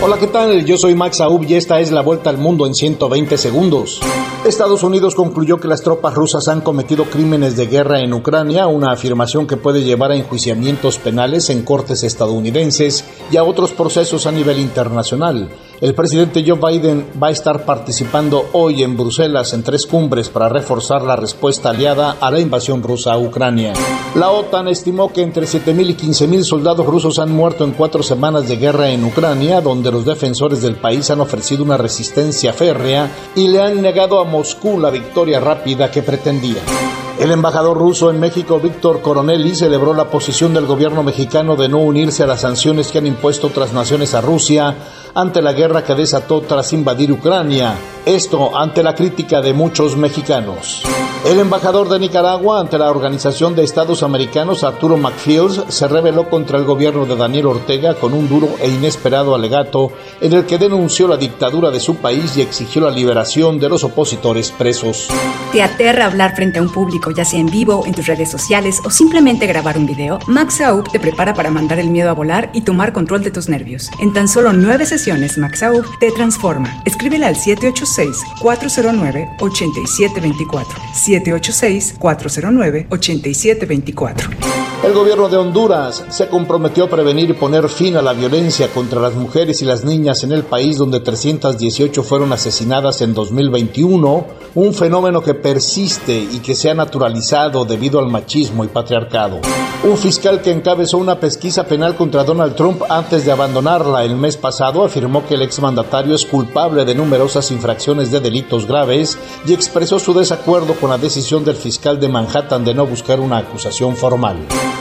Hola, ¿qué tal? Yo soy Max Aub y esta es la vuelta al mundo en 120 segundos. Estados Unidos concluyó que las tropas rusas han cometido crímenes de guerra en Ucrania, una afirmación que puede llevar a enjuiciamientos penales en cortes estadounidenses y a otros procesos a nivel internacional. El presidente Joe Biden va a estar participando hoy en Bruselas en tres cumbres para reforzar la respuesta aliada a la invasión rusa a Ucrania. La OTAN estimó que entre 7.000 y 15.000 soldados rusos han muerto en cuatro semanas de guerra en Ucrania, donde los defensores del país han ofrecido una resistencia férrea y le han negado a Moscú la victoria rápida que pretendía. El embajador ruso en México, Víctor Coronelli, celebró la posición del gobierno mexicano de no unirse a las sanciones que han impuesto otras naciones a Rusia ante la guerra que desató tras invadir Ucrania. Esto ante la crítica de muchos mexicanos. El embajador de Nicaragua ante la Organización de Estados Americanos, Arturo McFields, se rebeló contra el gobierno de Daniel Ortega con un duro e inesperado alegato en el que denunció la dictadura de su país y exigió la liberación de los opositores presos. ¿Te aterra hablar frente a un público, ya sea en vivo, en tus redes sociales o simplemente grabar un video? Max Aub te prepara para mandar el miedo a volar y tomar control de tus nervios. En tan solo nueve sesiones, Max Aub te transforma. Escríbele al 786-409-8724. 786-409-8724. El gobierno de Honduras se comprometió a prevenir y poner fin a la violencia contra las mujeres y las niñas en el país donde 318 fueron asesinadas en 2021, un fenómeno que persiste y que se ha naturalizado debido al machismo y patriarcado. Un fiscal que encabezó una pesquisa penal contra Donald Trump antes de abandonarla el mes pasado afirmó que el exmandatario es culpable de numerosas infracciones de delitos graves y expresó su desacuerdo con la decisión del fiscal de Manhattan de no buscar una acusación formal.